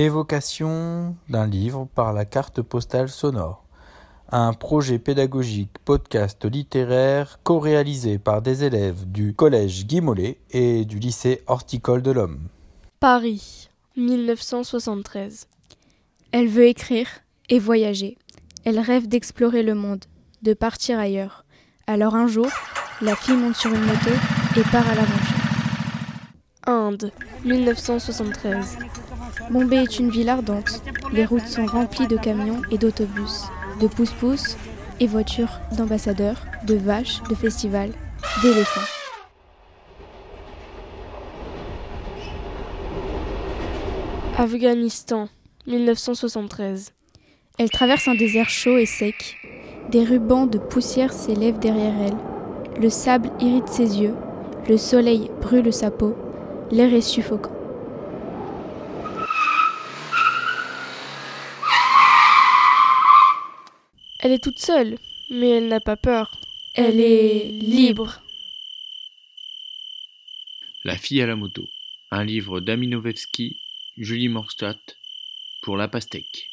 Évocation d'un livre par la carte postale sonore. Un projet pédagogique podcast littéraire co-réalisé par des élèves du collège Guy Mollet et du lycée horticole de l'Homme. Paris, 1973. Elle veut écrire et voyager. Elle rêve d'explorer le monde, de partir ailleurs. Alors un jour, la fille monte sur une moto et part à l'aventure. Inde, 1973. Bombay est une ville ardente. Les routes sont remplies de camions et d'autobus, de pousse-pousse et voitures d'ambassadeurs, de vaches, de festivals, d'éléphants. Afghanistan, 1973. Elle traverse un désert chaud et sec. Des rubans de poussière s'élèvent derrière elle. Le sable irrite ses yeux. Le soleil brûle sa peau. L'air est suffocant. Elle est toute seule, mais elle n'a pas peur. Elle est libre. La fille à la moto. Un livre d'Aminovetsky, Julie Morstadt, pour La Pastèque.